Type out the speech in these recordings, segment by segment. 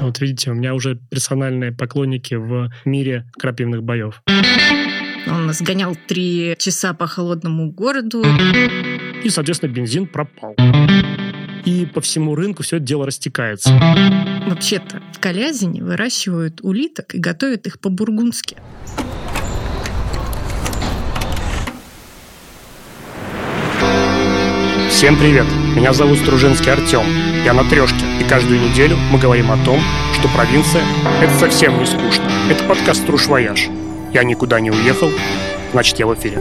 Вот видите, у меня уже персональные поклонники в мире крапивных боев. Он нас гонял три часа по холодному городу. И, соответственно, бензин пропал. И по всему рынку все это дело растекается. Вообще-то в Калязине выращивают улиток и готовят их по-бургундски. Всем привет! Меня зовут Стружинский Артем. Я на трешке, и каждую неделю мы говорим о том, что провинция — это совсем не скучно. Это подкаст «Струж Вояж». Я никуда не уехал, значит, я в эфире.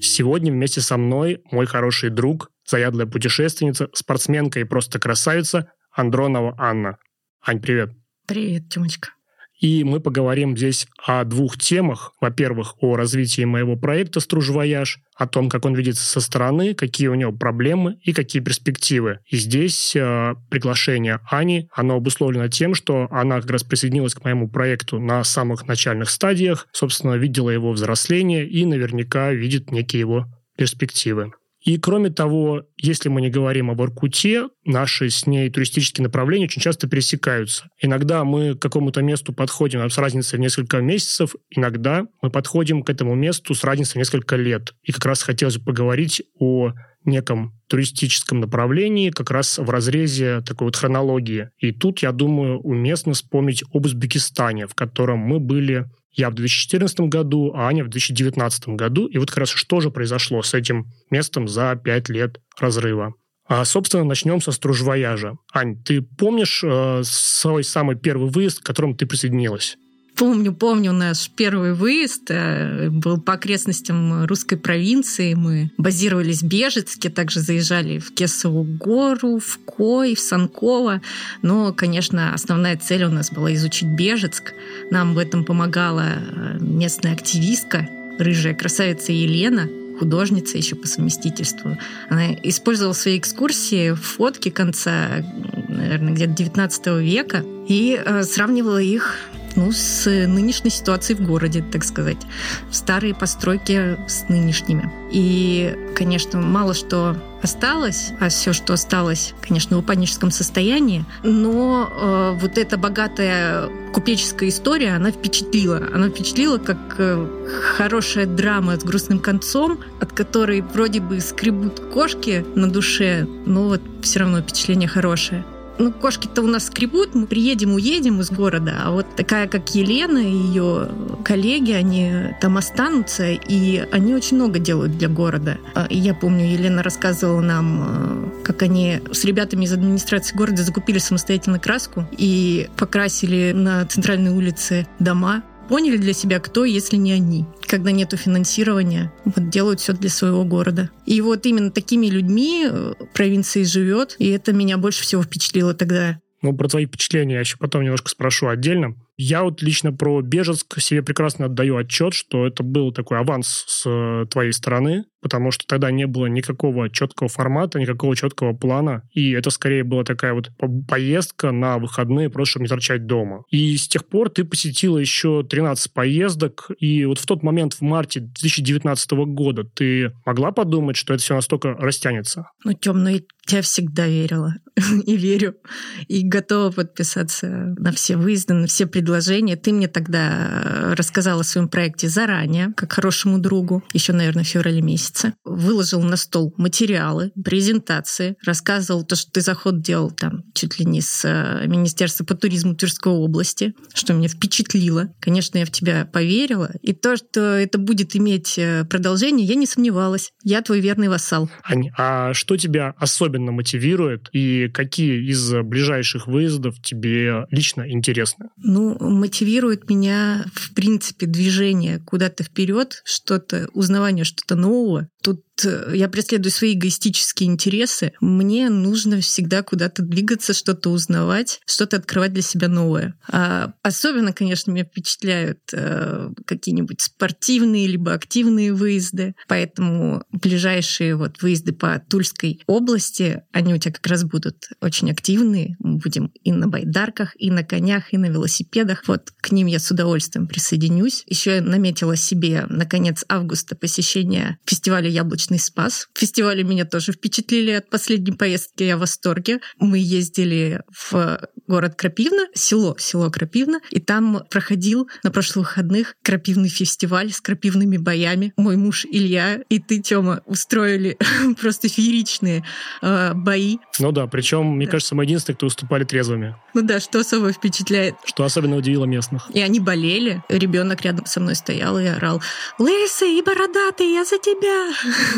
Сегодня вместе со мной мой хороший друг, заядлая путешественница, спортсменка и просто красавица Андронова Анна. Ань, привет. Привет, Тёмочка. И мы поговорим здесь о двух темах. Во-первых, о развитии моего проекта «Стружвояж», о том, как он видится со стороны, какие у него проблемы и какие перспективы. И здесь э, приглашение Ани, оно обусловлено тем, что она как раз присоединилась к моему проекту на самых начальных стадиях, собственно, видела его взросление и наверняка видит некие его перспективы. И кроме того, если мы не говорим об Иркуте, наши с ней туристические направления очень часто пересекаются. Иногда мы к какому-то месту подходим с разницей в несколько месяцев, иногда мы подходим к этому месту с разницей в несколько лет. И как раз хотелось бы поговорить о неком туристическом направлении, как раз в разрезе такой вот хронологии. И тут, я думаю, уместно вспомнить об Узбекистане, в котором мы были я в 2014 году, а Аня в 2019 году. И вот как раз что же произошло с этим местом за пять лет разрыва. А, собственно, начнем со стружвояжа. Ань, ты помнишь э, свой самый первый выезд, к которому ты присоединилась? Помню, помню наш первый выезд. Э, был по окрестностям русской провинции. Мы базировались в Бежецке, также заезжали в Кесову гору, в Кой, в Санково. Но, конечно, основная цель у нас была изучить Бежецк. Нам в этом помогала э, местная активистка, рыжая красавица Елена, художница еще по совместительству. Она использовала в своей экскурсии фотки конца, наверное, где-то 19 века и э, сравнивала их ну, с нынешней ситуацией в городе, так сказать. Старые постройки с нынешними. И, конечно, мало что осталось, а все, что осталось, конечно, в упадническом состоянии, но э, вот эта богатая купеческая история, она впечатлила. Она впечатлила как э, хорошая драма с грустным концом, от которой вроде бы скребут кошки на душе, но вот все равно впечатление хорошее ну, кошки-то у нас скребут, мы приедем, уедем из города, а вот такая, как Елена и ее коллеги, они там останутся, и они очень много делают для города. А, я помню, Елена рассказывала нам, э, как они с ребятами из администрации города закупили самостоятельно краску и покрасили на центральной улице дома поняли для себя, кто, если не они. Когда нету финансирования, вот делают все для своего города. И вот именно такими людьми э, провинции живет, и это меня больше всего впечатлило тогда. Ну, про твои впечатления я еще потом немножко спрошу отдельно. Я вот лично про Бежецк себе прекрасно отдаю отчет, что это был такой аванс с э, твоей стороны, потому что тогда не было никакого четкого формата, никакого четкого плана, и это скорее была такая вот поездка на выходные, просто чтобы не торчать дома. И с тех пор ты посетила еще 13 поездок, и вот в тот момент, в марте 2019 года, ты могла подумать, что это все настолько растянется? Ну, темно, я всегда верила и верю, и готова подписаться на все выезды, на все предложения. Ты мне тогда э, рассказала о своем проекте заранее, как хорошему другу, еще, наверное, в феврале месяце. Выложил на стол материалы, презентации, рассказывал то, что ты заход делал там чуть ли не с э, Министерства по туризму Тверской области, что меня впечатлило. Конечно, я в тебя поверила. И то, что это будет иметь э, продолжение, я не сомневалась. Я твой верный вассал. Ань, а что тебя особенно мотивирует и какие из ближайших выездов тебе лично интересны? Ну, мотивирует меня, в принципе, движение куда-то вперед, что-то, узнавание что-то нового. Тут Э, я преследую свои эгоистические интересы, мне нужно всегда куда-то двигаться, что-то узнавать, что-то открывать для себя новое. А особенно, конечно, меня впечатляют э, какие-нибудь спортивные либо активные выезды. Поэтому ближайшие вот выезды по Тульской области, они у тебя как раз будут очень активные. Мы будем и на байдарках, и на конях, и на велосипедах. Вот к ним я с удовольствием присоединюсь. Еще я наметила себе на конец августа посещение фестиваля яблочных Солнечный Спас. Фестивали меня тоже впечатлили от последней поездки, я в восторге. Мы ездили в город Крапивна, село, село Крапивна, и там проходил на прошлых выходных крапивный фестиваль с крапивными боями. Мой муж Илья и ты, Тёма, устроили просто фееричные э, бои. Ну да, причем, мне да. кажется, мы единственные, кто выступали трезвыми. Ну да, что особо впечатляет. Что особенно удивило местных. И они болели. Ребенок рядом со мной стоял и орал «Лысый и бородатый, я за тебя!»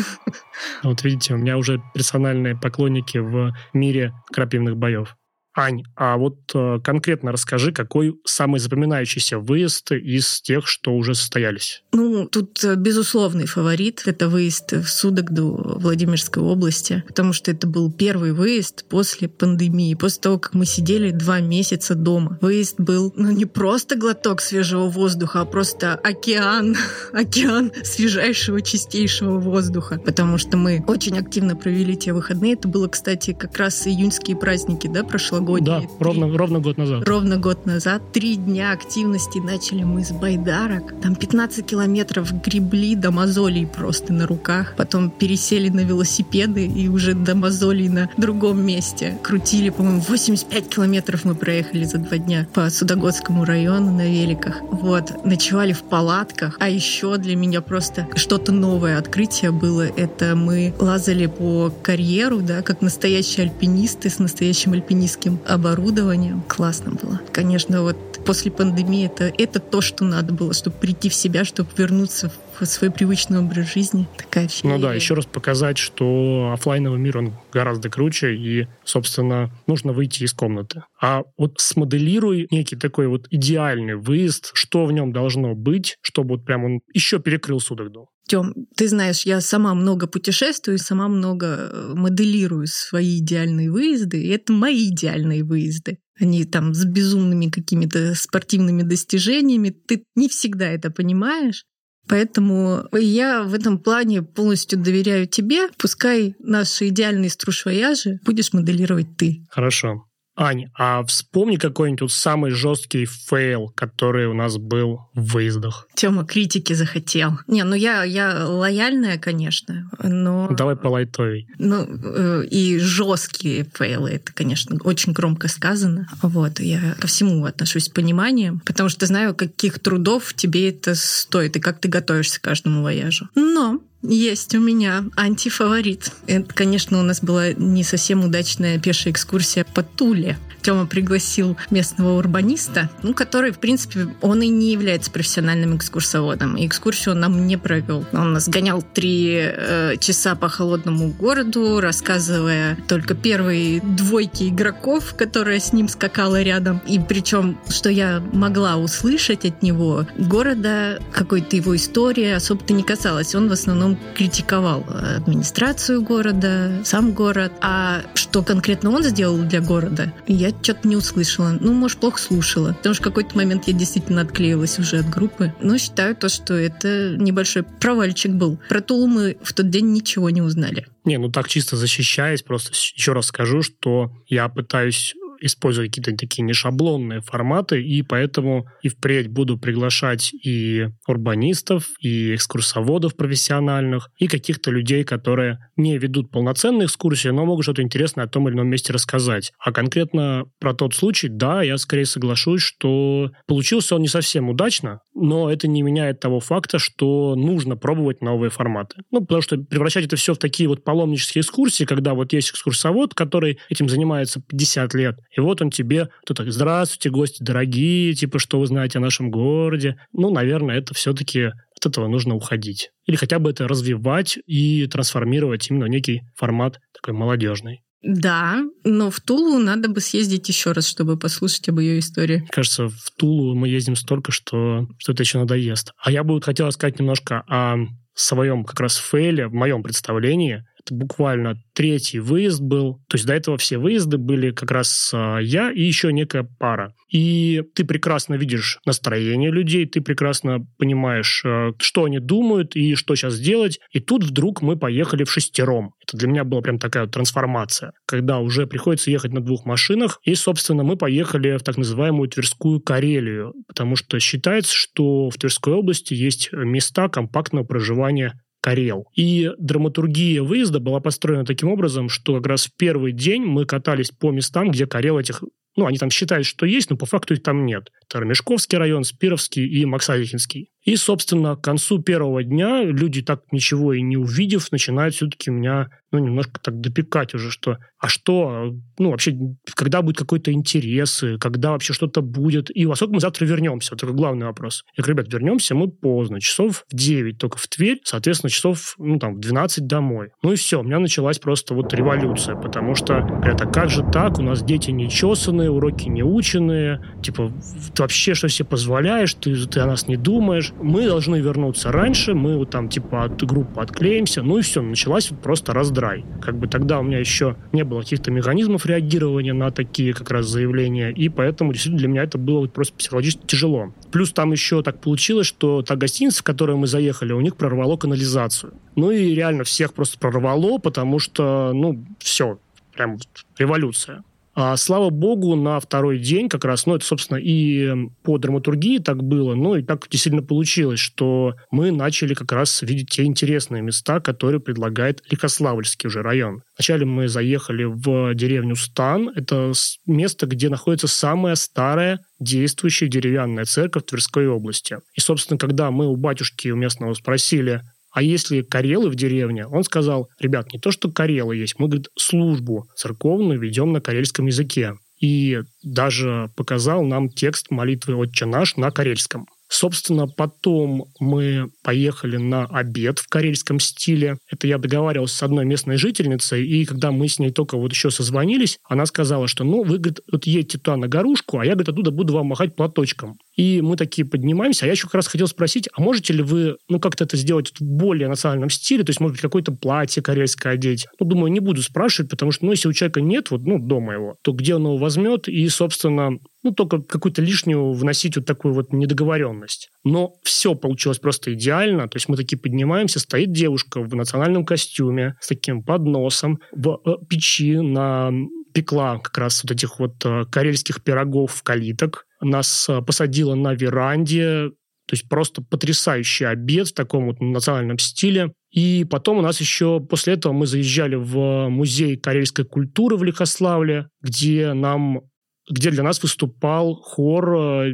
Вот видите, у меня уже персональные поклонники в мире крапивных боев. Ань, а вот э, конкретно расскажи, какой самый запоминающийся выезд из тех, что уже состоялись? Ну, тут э, безусловный фаворит — это выезд в Судогду Владимирской области, потому что это был первый выезд после пандемии, после того, как мы сидели два месяца дома. Выезд был, ну, не просто глоток свежего воздуха, а просто океан, океан свежайшего, чистейшего воздуха, потому что мы очень активно провели те выходные. Это было, кстати, как раз июньские праздники, да, прошло прошлогодние. Да, ровно, ровно год назад. Ровно год назад. Три дня активности начали мы с байдарок. Там 15 километров гребли до мозолей просто на руках. Потом пересели на велосипеды и уже до мозолей на другом месте. Крутили, по-моему, 85 километров мы проехали за два дня по Судогодскому району на великах. Вот. Ночевали в палатках. А еще для меня просто что-то новое открытие было. Это мы лазали по карьеру, да, как настоящие альпинисты с настоящим альпинистским медицинским оборудованием. Классно было. Конечно, вот после пандемии это, это то, что надо было, чтобы прийти в себя, чтобы вернуться свой привычный образ жизни. Такая феерия. Ну да, еще раз показать, что офлайновый мир, он гораздо круче, и, собственно, нужно выйти из комнаты. А вот смоделируй некий такой вот идеальный выезд, что в нем должно быть, чтобы вот прям он еще перекрыл Судогду. Тем, ты знаешь, я сама много путешествую, сама много э, моделирую свои идеальные выезды, и это мои идеальные выезды. Они там с безумными какими-то спортивными достижениями. Ты не всегда это понимаешь. Поэтому я в этом плане полностью доверяю тебе. Пускай наши идеальные струшвояжи будешь моделировать ты. Хорошо. Ань, а вспомни какой-нибудь самый жесткий fail, который у нас был в выездах. Тема критики захотел. Не, ну я, я лояльная, конечно, но... Давай полайтовей. Ну, э, и жесткие фейлы, это, конечно, очень громко сказано. Вот, я ко всему отношусь с пониманием, потому что знаю, каких трудов тебе это стоит, и как ты готовишься к каждому вояжу. Но есть у меня антифаворит. Это, конечно, у нас была не совсем удачная пешая экскурсия по Туле. Тёма пригласил местного урбаниста, ну, который, в принципе, он и не является профессиональным экскурсоводом. И экскурсию он нам не провел. Он нас гонял три э, часа по холодному городу, рассказывая только первые двойки игроков, которая с ним скакала рядом. И причем, что я могла услышать от него, города, какой-то его истории особо-то не касалось. Он в основном критиковал администрацию города, сам город. А что конкретно он сделал для города, я что-то не услышала. Ну, может, плохо слушала. Потому что в какой-то момент я действительно отклеилась уже от группы. Но считаю то, что это небольшой провальчик был. Про Тулу мы в тот день ничего не узнали. Не, ну так чисто защищаясь, просто еще раз скажу, что я пытаюсь использовать какие-то такие нешаблонные форматы, и поэтому и впредь буду приглашать и урбанистов, и экскурсоводов профессиональных, и каких-то людей, которые не ведут полноценные экскурсии, но могут что-то интересное о том или ином месте рассказать. А конкретно про тот случай, да, я скорее соглашусь, что получился он не совсем удачно, но это не меняет того факта, что нужно пробовать новые форматы. Ну, потому что превращать это все в такие вот паломнические экскурсии, когда вот есть экскурсовод, который этим занимается 50 лет, и вот он тебе, кто так, здравствуйте, гости дорогие, типа, что вы знаете о нашем городе. Ну, наверное, это все-таки от этого нужно уходить. Или хотя бы это развивать и трансформировать именно в некий формат такой молодежный. Да, но в Тулу надо бы съездить еще раз, чтобы послушать об ее истории. Кажется, в Тулу мы ездим столько, что, что это еще надоест. А я бы хотел сказать немножко о своем как раз фейле, в моем представлении. Это буквально третий выезд был. То есть до этого все выезды были как раз а, я и еще некая пара. И ты прекрасно видишь настроение людей, ты прекрасно понимаешь, а, что они думают и что сейчас делать. И тут вдруг мы поехали в шестером. Это для меня была прям такая вот трансформация, когда уже приходится ехать на двух машинах. И, собственно, мы поехали в так называемую Тверскую Карелию, потому что считается, что в Тверской области есть места компактного проживания Карел. И драматургия выезда была построена таким образом, что как раз в первый день мы катались по местам, где Карел этих ну, они там считают, что есть, но по факту их там нет. Это Ромешковский район, Спировский и Максавихинский. И, собственно, к концу первого дня люди так ничего и не увидев, начинают все-таки меня, ну, немножко так допекать уже, что а что, ну, вообще, когда будет какой-то интерес, когда вообще что-то будет, и во сколько мы завтра вернемся? Такой главный вопрос. Я говорю, ребят, вернемся мы поздно, часов в 9 только в Тверь, соответственно, часов, ну, там, в 12 домой. Ну и все, у меня началась просто вот революция, потому что, это как же так, у нас дети не чесанные, уроки не ученые, типа, ты вообще что себе позволяешь, ты, ты о нас не думаешь, мы должны вернуться раньше, мы вот там типа от группы отклеимся, ну и все, началась вот просто раздрай. Как бы тогда у меня еще не было каких-то механизмов реагирования на такие как раз заявления, и поэтому действительно для меня это было просто психологически тяжело. Плюс там еще так получилось, что та гостиница, в которую мы заехали, у них прорвало канализацию. Ну и реально всех просто прорвало, потому что, ну, все, прям революция. А, слава богу, на второй день как раз, ну, это, собственно, и по драматургии так было, ну, и так действительно получилось, что мы начали как раз видеть те интересные места, которые предлагает Лихославльский уже район. Вначале мы заехали в деревню Стан. Это место, где находится самая старая действующая деревянная церковь Тверской области. И, собственно, когда мы у батюшки у местного спросили, а если карелы в деревне, он сказал, ребят, не то, что карелы есть, мы, говорит, службу церковную ведем на карельском языке. И даже показал нам текст молитвы «Отче наш» на карельском. Собственно, потом мы поехали на обед в карельском стиле. Это я договаривался с одной местной жительницей, и когда мы с ней только вот еще созвонились, она сказала, что ну, вы, говорит, вот едете туда на горушку, а я, говорит, оттуда буду вам махать платочком. И мы такие поднимаемся. А я еще как раз хотел спросить, а можете ли вы, ну, как-то это сделать в более национальном стиле? То есть, может быть, какое-то платье карельское одеть? Ну, думаю, не буду спрашивать, потому что, ну, если у человека нет, вот, ну, дома его, то где он его возьмет? И, собственно, ну, только какую-то лишнюю вносить вот такую вот недоговоренность. Но все получилось просто идеально. То есть мы такие поднимаемся, стоит девушка в национальном костюме с таким подносом в э, печи на пекла как раз вот этих вот э, карельских пирогов калиток. Нас э, посадила на веранде, то есть просто потрясающий обед в таком вот национальном стиле. И потом у нас еще после этого мы заезжали в музей карельской культуры в Лихославле, где нам где для нас выступал хор, э,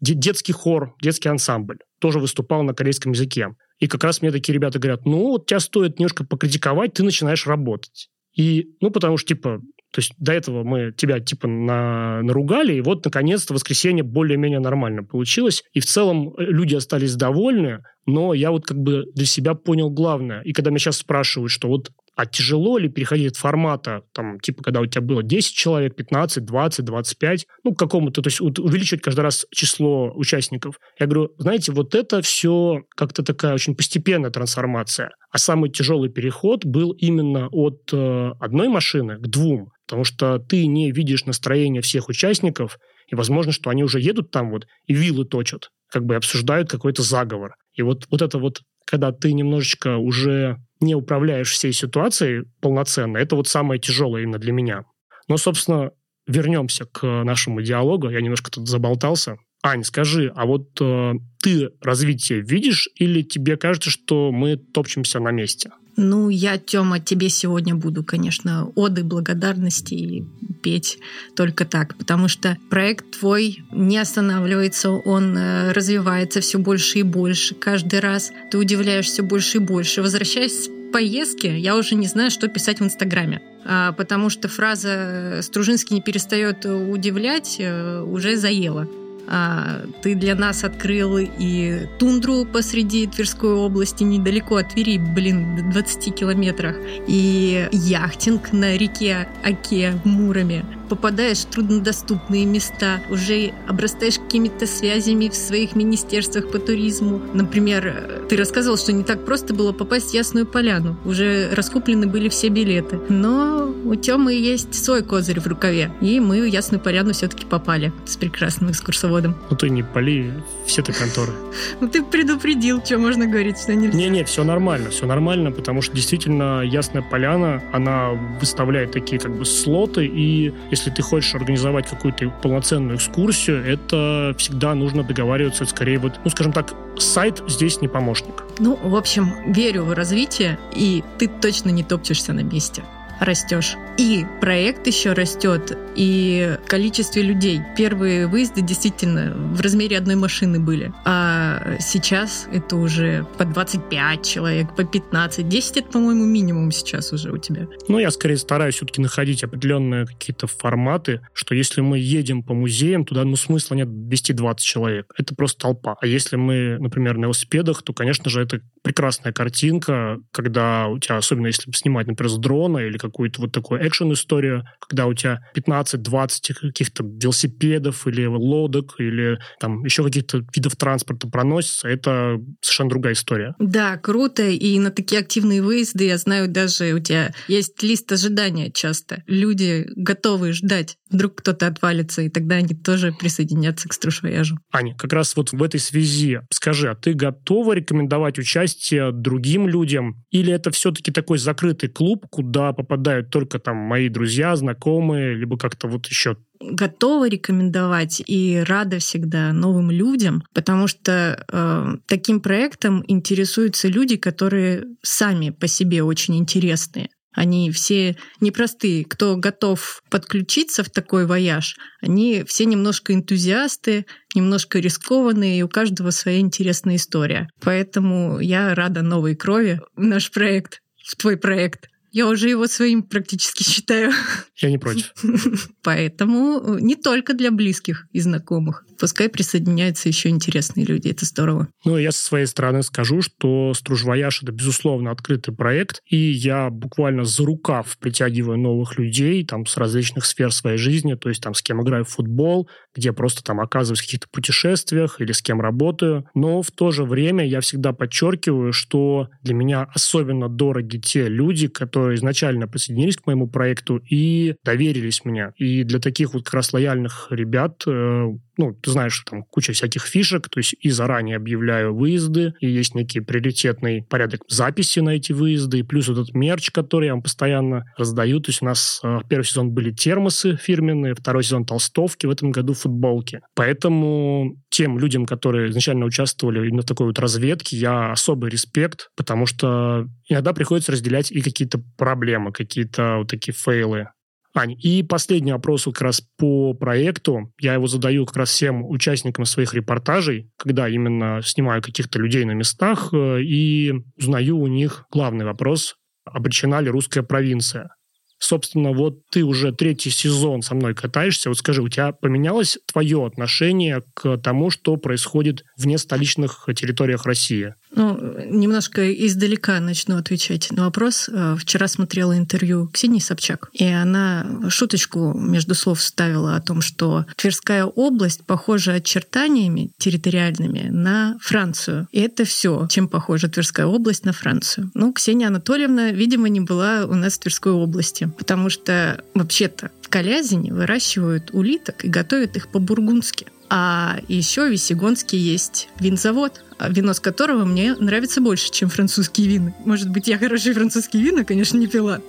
детский хор, детский ансамбль. Тоже выступал на корейском языке. И как раз мне такие ребята говорят, ну, вот тебя стоит немножко покритиковать, ты начинаешь работать. И, ну, потому что, типа, то есть до этого мы тебя, типа, на, наругали, и вот, наконец-то, воскресенье более-менее нормально получилось. И в целом э, люди остались довольны, но я вот как бы для себя понял главное. И когда меня сейчас спрашивают, что вот а тяжело ли переходить от формата, там, типа, когда у тебя было 10 человек, 15, 20, 25, ну, к какому-то, то есть увеличивать каждый раз число участников. Я говорю, знаете, вот это все как-то такая очень постепенная трансформация. А самый тяжелый переход был именно от э, одной машины к двум, потому что ты не видишь настроение всех участников, и возможно, что они уже едут там вот и вилы точат, как бы обсуждают какой-то заговор. И вот, вот это вот, когда ты немножечко уже не управляешь всей ситуацией полноценно, это вот самое тяжелое именно для меня. Но, собственно, вернемся к нашему диалогу. Я немножко тут заболтался. Ань, скажи, а вот э, ты развитие видишь или тебе кажется, что мы топчемся на месте? Ну, я, Тёма, тебе сегодня буду, конечно, оды благодарности и петь только так, потому что проект твой не останавливается, он э, развивается все больше и больше каждый раз. Ты удивляешь все больше и больше. Возвращаясь с поездки, я уже не знаю, что писать в Инстаграме. А, потому что фраза «Стружинский не перестает удивлять» э, уже заела. А, ты для нас открыл и тундру посреди Тверской области, недалеко от Твери, блин, в 20 километрах, и яхтинг на реке Оке в Муроме попадаешь в труднодоступные места, уже обрастаешь какими-то связями в своих министерствах по туризму. Например, ты рассказывал, что не так просто было попасть в Ясную Поляну. Уже раскуплены были все билеты. Но у Тёмы есть свой козырь в рукаве. И мы в Ясную Поляну все-таки попали с прекрасным экскурсоводом. Ну ты не поли все ты конторы. Ну ты предупредил, что можно говорить, что нельзя. Не-не, все нормально, все нормально, потому что действительно Ясная Поляна, она выставляет такие как бы слоты, и если ты хочешь организовать какую-то полноценную экскурсию, это всегда нужно договариваться, скорее вот, ну, скажем так, сайт здесь не помощник. Ну, в общем, верю в развитие, и ты точно не топчешься на месте растешь. И проект еще растет, и количестве людей. Первые выезды действительно в размере одной машины были. А сейчас это уже по 25 человек, по 15. 10 это, по-моему, минимум сейчас уже у тебя. Ну, я скорее стараюсь все-таки находить определенные какие-то форматы, что если мы едем по музеям, туда, ну, смысла нет вести 20 человек. Это просто толпа. А если мы, например, на велосипедах, то, конечно же, это прекрасная картинка, когда у тебя, особенно если снимать, например, с дрона или какую-то вот такую экшен-историю, когда у тебя 15-20 каких-то велосипедов или лодок или там еще каких-то видов транспорта проносится, это совершенно другая история. Да, круто. И на такие активные выезды, я знаю, даже у тебя есть лист ожидания часто. Люди готовы ждать. Вдруг кто-то отвалится, и тогда они тоже присоединятся к струшвояжу. Аня, как раз вот в этой связи скажи, а ты готова рекомендовать участие другим людям? Или это все-таки такой закрытый клуб, куда попадают только там мои друзья, знакомые, либо как-то вот еще готова рекомендовать и рада всегда новым людям, потому что э, таким проектом интересуются люди, которые сами по себе очень интересные. Они все непростые. Кто готов подключиться в такой вояж, они все немножко энтузиасты, немножко рискованные, и у каждого своя интересная история. Поэтому я рада новой крови в наш проект, в твой проект. Я уже его своим практически считаю. Я не против. Поэтому не только для близких и знакомых. Пускай присоединяются еще интересные люди. Это здорово. Ну, я со своей стороны скажу, что «Стружвояж» — это, безусловно, открытый проект, и я буквально за рукав притягиваю новых людей там с различных сфер своей жизни, то есть там с кем играю в футбол, где просто там оказываюсь в каких-то путешествиях или с кем работаю. Но в то же время я всегда подчеркиваю, что для меня особенно дороги те люди, которые изначально присоединились к моему проекту и доверились мне. И для таких вот как раз лояльных ребят э, ну, ты знаешь, что там куча всяких фишек, то есть и заранее объявляю выезды, и есть некий приоритетный порядок записи на эти выезды, и плюс этот мерч, который я вам постоянно раздаю. То есть у нас э, первый сезон были термосы фирменные, второй сезон толстовки, в этом году футболки. Поэтому тем людям, которые изначально участвовали именно в такой вот разведке, я особый респект, потому что иногда приходится разделять и какие-то проблемы, какие-то вот такие фейлы. Ань, и последний вопрос как раз по проекту. Я его задаю как раз всем участникам своих репортажей, когда именно снимаю каких-то людей на местах э, и узнаю у них главный вопрос, обречена ли русская провинция. Собственно, вот ты уже третий сезон со мной катаешься. Вот скажи, у тебя поменялось твое отношение к тому, что происходит вне столичных территориях России? Ну, немножко издалека начну отвечать на вопрос. Э, вчера смотрела интервью Ксении Собчак, и она шуточку между слов ставила о том, что Тверская область похожа очертаниями территориальными на Францию. И это все, чем похожа Тверская область на Францию. Ну, Ксения Анатольевна, видимо, не была у нас в Тверской области, потому что вообще-то в Калязине выращивают улиток и готовят их по-бургундски. А еще в Весегонске есть винзавод, вино с которого мне нравится больше, чем французские вина. Может быть, я хорошие французские вина, конечно, не пила.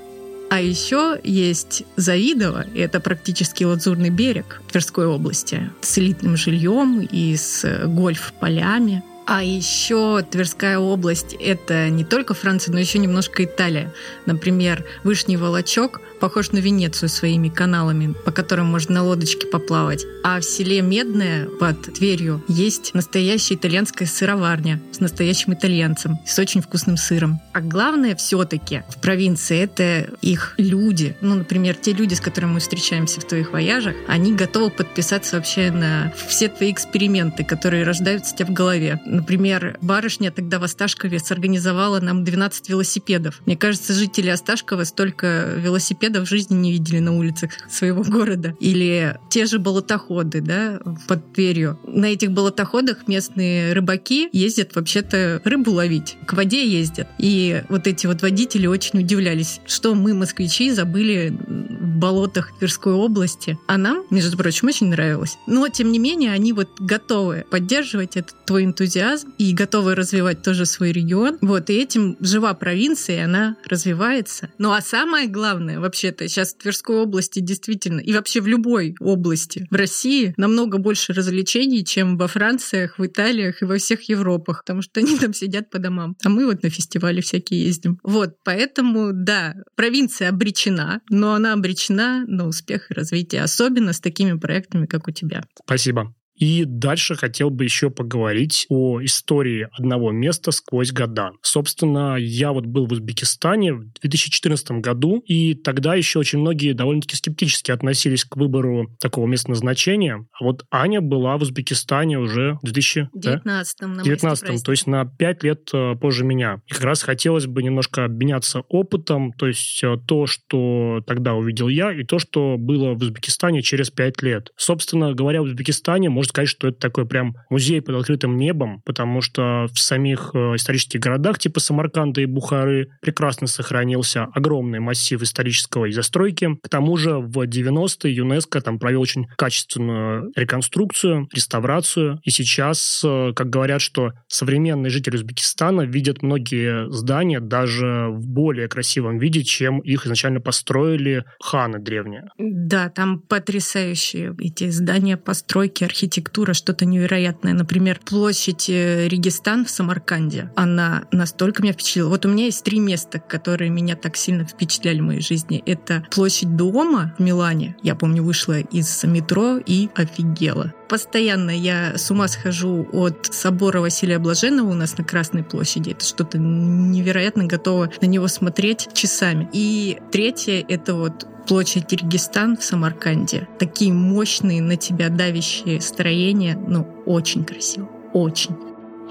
А еще есть Завидово, и это практически Лазурный берег Тверской области, с элитным жильем и с гольф-полями. А еще Тверская область — это не только Франция, но еще немножко Италия. Например, Вышний Волочок похож на Венецию своими каналами, по которым можно на лодочке поплавать. А в селе Медное под Тверью есть настоящая итальянская сыроварня с настоящим итальянцем, с очень вкусным сыром. А главное все-таки в провинции это их люди. Ну, например, те люди, с которыми мы встречаемся в твоих вояжах, они готовы подписаться вообще на все твои эксперименты, которые рождаются у тебя в голове. Например, барышня тогда в Осташкове сорганизовала нам 12 велосипедов. Мне кажется, жители Осташкова столько велосипедов велосипеда в жизни не видели на улицах своего города. Или те же болотоходы, да, под Тверью. На этих болотоходах местные рыбаки ездят вообще-то рыбу ловить, к воде ездят. И вот эти вот водители очень удивлялись, что мы, москвичи, забыли в болотах Тверской области. А нам, между прочим, очень нравилось. Но, тем не менее, они вот готовы поддерживать этот твой энтузиазм и готовы развивать тоже свой регион. Вот, и этим жива провинция, и она развивается. Ну, а самое главное, вообще-то, сейчас в Тверской области действительно, и вообще в любой области в России намного больше развлечений, чем во Франциях, в Италиях и во всех Европах, потому что они там сидят по домам. А мы вот на фестивали всякие ездим. Вот, поэтому, да, провинция обречена, но она обречена на успех и развитие, особенно с такими проектами, как у тебя. Спасибо. И дальше хотел бы еще поговорить о истории одного места сквозь года. Собственно, я вот был в Узбекистане в 2014 году, и тогда еще очень многие довольно-таки скептически относились к выбору такого места назначения. А вот Аня была в Узбекистане уже в 2019 да? 19 то есть на 5 лет э, позже меня. И как раз хотелось бы немножко обменяться опытом, то есть э, то, что тогда увидел я, и то, что было в Узбекистане через 5 лет. Собственно говоря, в Узбекистане можно сказать, что это такой прям музей под открытым небом, потому что в самих э, исторических городах типа Самарканда и Бухары прекрасно сохранился огромный массив исторического застройки. К тому же в 90-е ЮНЕСКО там провел очень качественную реконструкцию, реставрацию. И сейчас, э, как говорят, что современные жители Узбекистана видят многие здания даже в более красивом виде, чем их изначально построили ханы древние. Да, там потрясающие эти здания, постройки, архитектура архитектура что-то невероятное. Например, площадь э, Регистан в Самарканде. Она настолько меня впечатлила. Вот у меня есть три места, которые меня так сильно впечатляли в моей жизни. Это площадь Дома в Милане. Я помню, вышла из метро и офигела. Постоянно я с ума схожу от собора Василия Блаженного у нас на Красной площади. Это что-то невероятно готово на него смотреть часами. И третье — это вот площадь Киргизстан в Самарканде. Такие мощные на тебя давящие строения, ну, очень красиво, очень.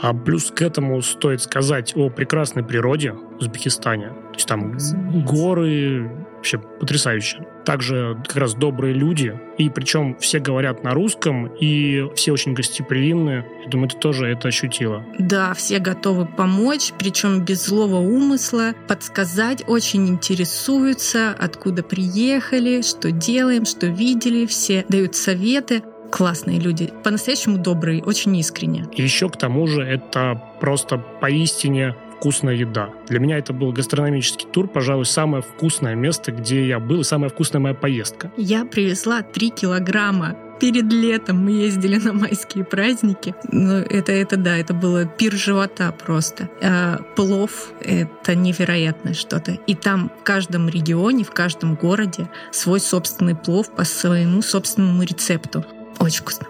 А плюс к этому стоит сказать о прекрасной природе в Узбекистане. То есть там Разумеется. горы, вообще потрясающе. Также как раз добрые люди, и причем все говорят на русском, и все очень гостеприимные. Я думаю, ты тоже это ощутила. Да, все готовы помочь, причем без злого умысла, подсказать, очень интересуются, откуда приехали, что делаем, что видели, все дают советы классные люди, по-настоящему добрые, очень искренне. И еще к тому же это просто поистине вкусная еда. Для меня это был гастрономический тур, пожалуй, самое вкусное место, где я был, и самая вкусная моя поездка. Я привезла 3 килограмма перед летом мы ездили на майские праздники. Ну, это, это да, это было пир живота просто. А плов — это невероятное что-то. И там в каждом регионе, в каждом городе свой собственный плов по своему собственному рецепту. Очень вкусно.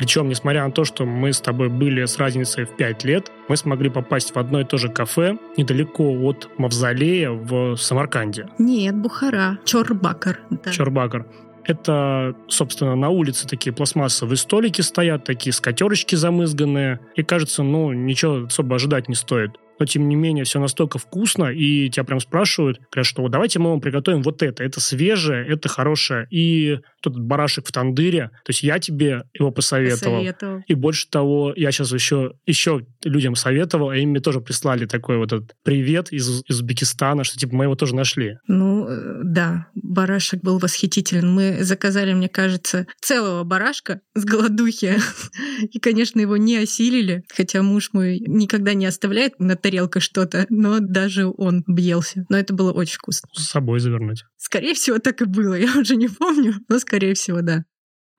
Причем, несмотря на то, что мы с тобой были с разницей в 5 лет, мы смогли попасть в одно и то же кафе недалеко от Мавзолея в Самарканде. Нет, Бухара. Чорбакар. Да. Чорбакар. Это, собственно, на улице такие пластмассовые столики стоят, такие скатерочки замызганные. И кажется, ну, ничего особо ожидать не стоит но тем не менее все настолько вкусно, и тебя прям спрашивают, говорят, что вот давайте мы вам приготовим вот это, это свежее, это хорошее, и тут барашек в тандыре, то есть я тебе его посоветовал. посоветовал. И больше того, я сейчас еще, еще людям советовал, и им мне тоже прислали такой вот этот привет из, из Узбекистана, что типа мы его тоже нашли. Ну, э, да, барашек был восхитителен. Мы заказали, мне кажется, целого барашка с голодухи, и, конечно, его не осилили, хотя муж мой никогда не оставляет на тарелка что-то, но даже он бьелся. Но это было очень вкусно. С собой завернуть. Скорее всего, так и было. Я уже не помню, но скорее всего, да.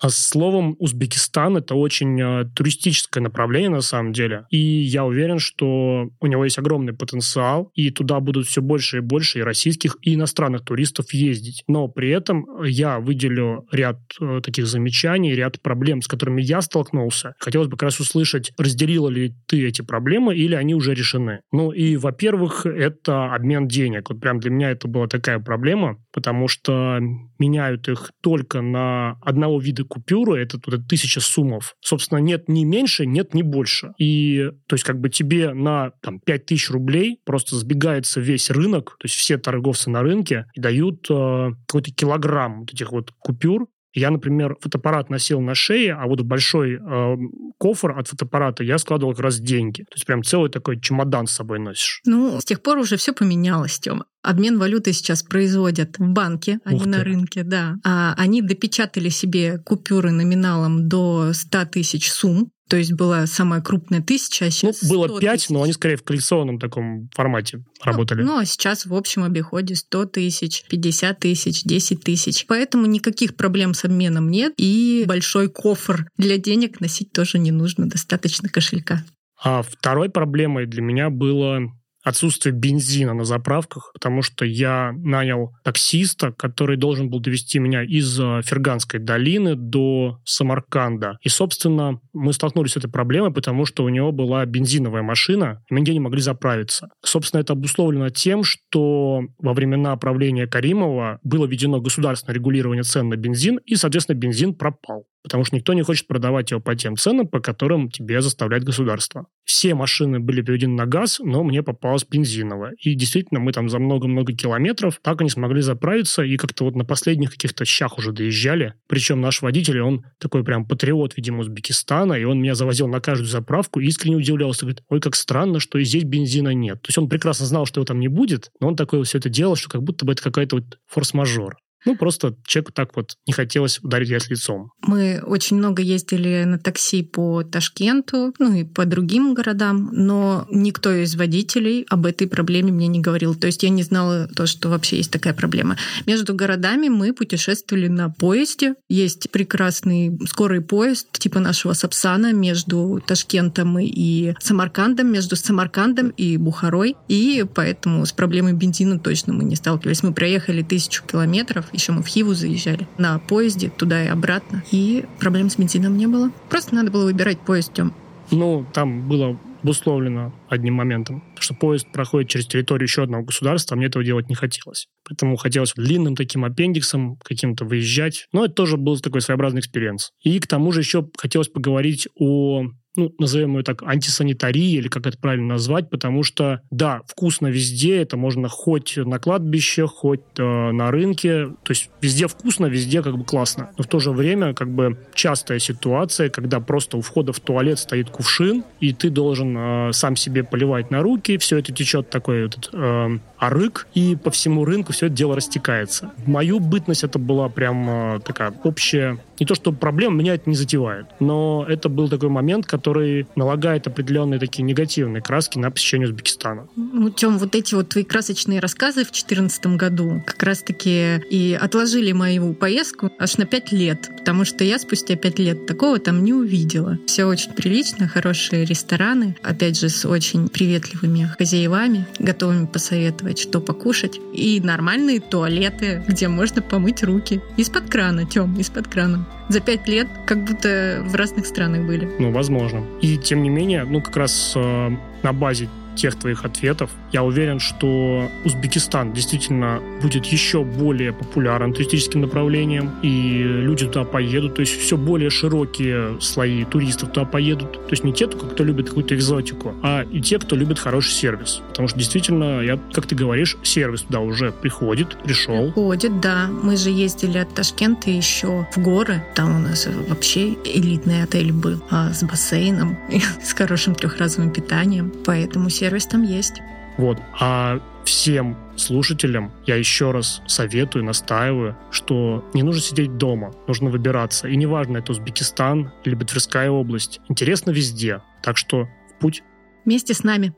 А словом, Узбекистан — это очень э, туристическое направление на самом деле. И я уверен, что у него есть огромный потенциал, и туда будут все больше и больше и российских, и иностранных туристов ездить. Но при этом я выделю ряд э, таких замечаний, ряд проблем, с которыми я столкнулся. Хотелось бы как раз услышать, разделила ли ты эти проблемы или они уже решены. Ну и, во-первых, это обмен денег. Вот прям для меня это была такая проблема, потому что меняют их только на одного вида купюры, это туда тысяча суммов. Собственно, нет ни меньше, нет ни больше. И, то есть, как бы тебе на там, 5 тысяч рублей просто сбегается весь рынок, то есть все торговцы на рынке и дают э, какой-то килограмм вот этих вот купюр, Я, например, фотоаппарат носил на шее, а вот большой э, кофр от фотоаппарата я складывал как раз деньги. То есть прям целый такой чемодан с собой носишь. Ну, с тех пор уже все поменялось, Тёма. Обмен валюты сейчас производят в банке, а Ух не ты. на рынке, да. А они допечатали себе купюры номиналом до 100 тысяч сумм, то есть была самая крупная тысяча, а сейчас Ну, было пять, но они скорее в коллекционном таком формате ну, работали. Ну, а сейчас в общем обиходе 100 тысяч, 50 тысяч, 10 тысяч. Поэтому никаких проблем с обменом нет. И большой кофр для денег носить тоже не нужно, достаточно кошелька. А второй проблемой для меня было отсутствие бензина на заправках, потому что я нанял таксиста, который должен был довести меня из э, Ферганской долины до Самарканда. И, собственно, мы столкнулись с этой проблемой, потому что у него была бензиновая машина, и мы нигде не могли заправиться. Собственно, это обусловлено тем, что во времена правления Каримова было введено государственное регулирование цен на бензин, и, соответственно, бензин пропал потому что никто не хочет продавать его по тем ценам, по которым тебе заставляет государство. Все машины были переведены на газ, но мне попалась бензиновая. И действительно, мы там за много-много километров так и не смогли заправиться, и как-то вот на последних каких-то щах уже доезжали. Причем наш водитель, он такой прям патриот, видимо, Узбекистана, и он меня завозил на каждую заправку и искренне удивлялся. Говорит, ой, как странно, что и здесь бензина нет. То есть он прекрасно знал, что его там не будет, но он такое все это делал, что как будто бы это какая-то вот форс-мажор. Ну, просто человеку так вот не хотелось ударить грязь лицом. Мы очень много ездили на такси по Ташкенту, ну и по другим городам, но никто из водителей об этой проблеме мне не говорил. То есть я не знала то, что вообще есть такая проблема. Между городами мы путешествовали на поезде. Есть прекрасный скорый поезд типа нашего Сапсана между Ташкентом и Самаркандом, между Самаркандом и Бухарой. И поэтому с проблемой бензина точно мы не сталкивались. Мы проехали тысячу километров, еще мы в Хиву заезжали на поезде туда и обратно. И проблем с бензином не было. Просто надо было выбирать поезд, Тем. Ну, там было обусловлено одним моментом, что поезд проходит через территорию еще одного государства, а мне этого делать не хотелось. Поэтому хотелось длинным таким аппендиксом каким-то выезжать. Но это тоже был такой своеобразный experience. И к тому же еще хотелось поговорить о ну, назовем ее так, антисанитарии, или как это правильно назвать, потому что, да, вкусно везде, это можно хоть на кладбище, хоть э, на рынке, то есть везде вкусно, везде как бы классно. Но в то же время как бы частая ситуация, когда просто у входа в туалет стоит кувшин, и ты должен э, сам себе поливать на руки, все это течет такой этот э, арык, и по всему рынку все это дело растекается. В мою бытность это была прям э, такая общая не то, что проблем, меня это не затевает. Но это был такой момент, который налагает определенные такие негативные краски на посещение Узбекистана. Ну, Тем, вот эти вот твои красочные рассказы в 2014 году как раз-таки и отложили мою поездку аж на пять лет, потому что я спустя пять лет такого там не увидела. Все очень прилично, хорошие рестораны, опять же, с очень приветливыми хозяевами, готовыми посоветовать, что покушать, и нормальные туалеты, где можно помыть руки. Из-под крана, Тем, из-под крана за пять лет как будто в разных странах были. Ну, возможно. И тем не менее, ну, как раз э, на базе тех твоих ответов. Я уверен, что Узбекистан действительно будет еще более популярным туристическим направлением, и люди туда поедут, то есть все более широкие слои туристов туда поедут. То есть не те, кто любит какую-то экзотику, а и те, кто любит хороший сервис. Потому что действительно, я, как ты говоришь, сервис туда уже приходит, пришел. Приходит, да. Мы же ездили от Ташкента еще в горы. Там у нас вообще элитный отель был а, с бассейном и с хорошим трехразовым питанием. Поэтому сервис там есть. Вот. А всем слушателям я еще раз советую, настаиваю, что не нужно сидеть дома, нужно выбираться. И неважно, это Узбекистан или Тверская область. Интересно везде. Так что в путь. Вместе с нами.